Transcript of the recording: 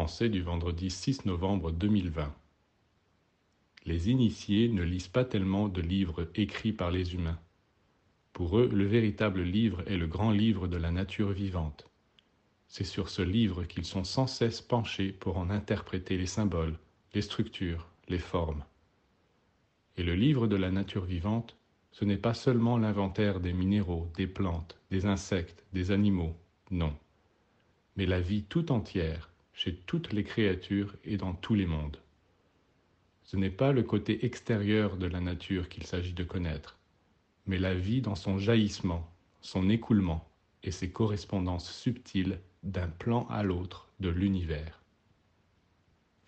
Du vendredi 6 novembre 2020. Les initiés ne lisent pas tellement de livres écrits par les humains. Pour eux, le véritable livre est le grand livre de la nature vivante. C'est sur ce livre qu'ils sont sans cesse penchés pour en interpréter les symboles, les structures, les formes. Et le livre de la nature vivante, ce n'est pas seulement l'inventaire des minéraux, des plantes, des insectes, des animaux, non, mais la vie tout entière, chez toutes les créatures et dans tous les mondes. Ce n'est pas le côté extérieur de la nature qu'il s'agit de connaître, mais la vie dans son jaillissement, son écoulement et ses correspondances subtiles d'un plan à l'autre de l'univers.